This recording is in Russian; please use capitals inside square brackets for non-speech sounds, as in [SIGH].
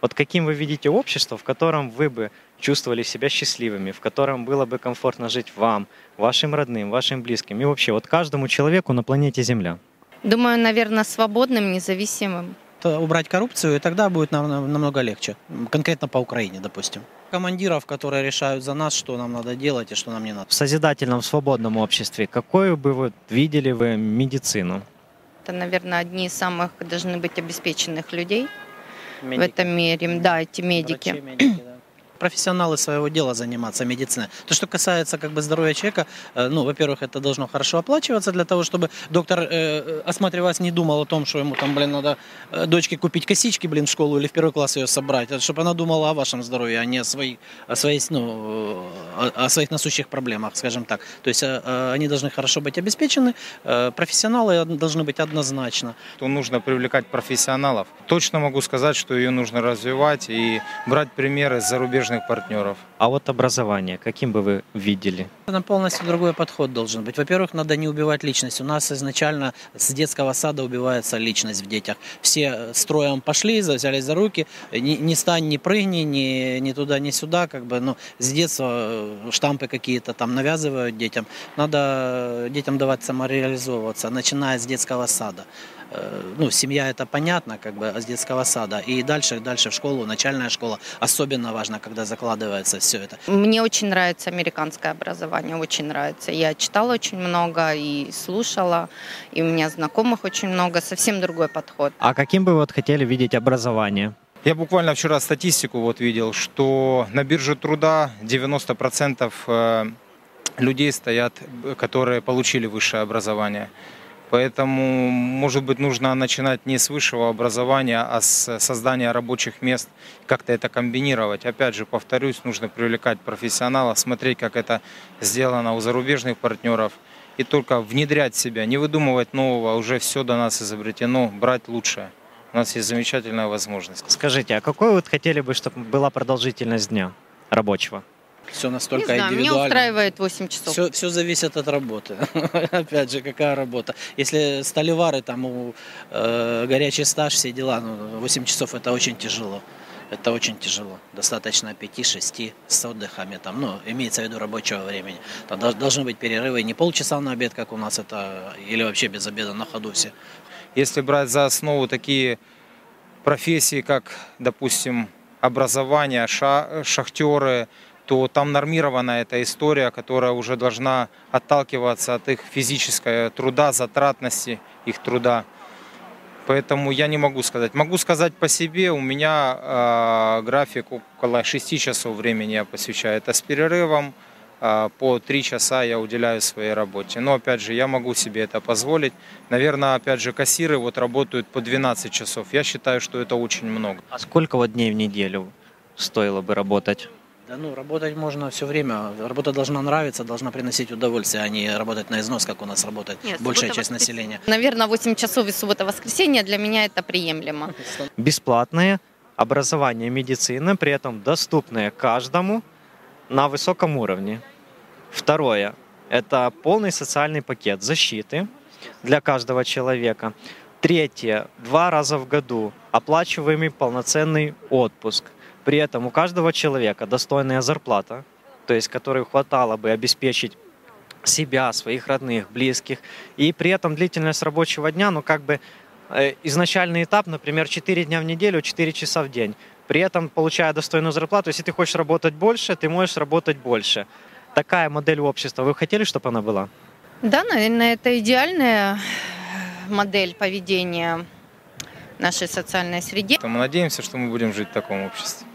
Вот каким вы видите общество, в котором вы бы чувствовали себя счастливыми, в котором было бы комфортно жить вам, вашим родным, вашим близким и вообще вот каждому человеку на планете Земля? Думаю, наверное, свободным, независимым. То убрать коррупцию, и тогда будет нам нам- намного легче. Конкретно по Украине, допустим. Командиров, которые решают за нас, что нам надо делать и что нам не надо. В созидательном, свободном обществе какую бы вы видели вы медицину? Это, наверное, одни из самых должны быть обеспеченных людей в этом мире. Да, эти медики. Профессионалы своего дела заниматься медициной. То, что касается как бы здоровья человека, э, ну, во-первых, это должно хорошо оплачиваться для того, чтобы доктор, э, э, осматриваясь, не думал о том, что ему там, блин, надо э, дочке купить косички, блин, в школу или в первый класс ее собрать, чтобы она думала о вашем здоровье, а не о своих, о своей, ну, о, о своих насущих проблемах, скажем так. То есть э, они должны хорошо быть обеспечены, э, профессионалы должны быть однозначно. то нужно привлекать профессионалов. Точно могу сказать, что ее нужно развивать и брать примеры с зарубежных партнеров. А вот образование, каким бы вы видели? Это полностью другой подход должен быть. Во-первых, надо не убивать личность. У нас изначально с детского сада убивается личность в детях. Все строем пошли, взялись за руки, ни, ни стань, ни прыгни, ни, ни туда, ни сюда. Как бы, ну, с детства э, штампы какие-то там навязывают детям. Надо детям давать самореализовываться, начиная с детского сада. Э, Ну, семья это понятно, как бы с детского сада. И дальше, дальше в школу, начальная школа. Особенно важно, когда закладывается все это. Мне очень нравится американское образование, очень нравится. Я читала очень много и слушала, и у меня знакомых очень много. Совсем другой подход. А каким бы вы вот хотели видеть образование? Я буквально вчера статистику вот видел, что на бирже труда 90% э, людей стоят, которые получили высшее образование. Поэтому, может быть, нужно начинать не с высшего образования, а с создания рабочих мест, как-то это комбинировать. Опять же, повторюсь, нужно привлекать профессионалов, смотреть, как это сделано у зарубежных партнеров, и только внедрять себя, не выдумывать нового, уже все до нас изобретено, брать лучшее. У нас есть замечательная возможность. Скажите, а какой вот хотели бы, чтобы была продолжительность дня рабочего? Все Не настолько знаю, меня индивидуально. устраивает 8 часов. Все, все зависит от работы. [LAUGHS] Опять же, какая работа. Если столевары, там у э, горячий стаж, все дела, ну, 8 часов это очень тяжело. Это очень тяжело. Достаточно 5-6 с отдыхами. Там, ну, имеется в виду рабочего времени. Там дол- должны быть перерывы не полчаса на обед, как у нас это, или вообще без обеда на ходу все. Если брать за основу такие профессии, как, допустим, образование, ша- шахтеры, то там нормирована эта история, которая уже должна отталкиваться от их физического труда, затратности их труда. Поэтому я не могу сказать. Могу сказать по себе, у меня э, график около 6 часов времени я посвящаю. Это с перерывом, э, по 3 часа я уделяю своей работе. Но опять же, я могу себе это позволить. Наверное, опять же, кассиры вот работают по 12 часов. Я считаю, что это очень много. А сколько вот дней в неделю стоило бы работать? Да ну, работать можно все время. Работа должна нравиться, должна приносить удовольствие, а не работать на износ, как у нас работает Нет, большая часть воскресенье. населения. Наверное, 8 часов и суббота-воскресенье для меня это приемлемо. [LAUGHS] Бесплатное образование медицины, при этом доступное каждому на высоком уровне. Второе – это полный социальный пакет защиты для каждого человека. Третье – два раза в году оплачиваемый полноценный отпуск. При этом у каждого человека достойная зарплата, то есть которой хватало бы обеспечить себя, своих родных, близких. И при этом длительность рабочего дня, ну как бы э, изначальный этап, например, 4 дня в неделю, 4 часа в день. При этом, получая достойную зарплату, если ты хочешь работать больше, ты можешь работать больше. Такая модель общества. Вы хотели, чтобы она была? Да, наверное, это идеальная модель поведения в нашей социальной среде. Мы надеемся, что мы будем жить в таком обществе.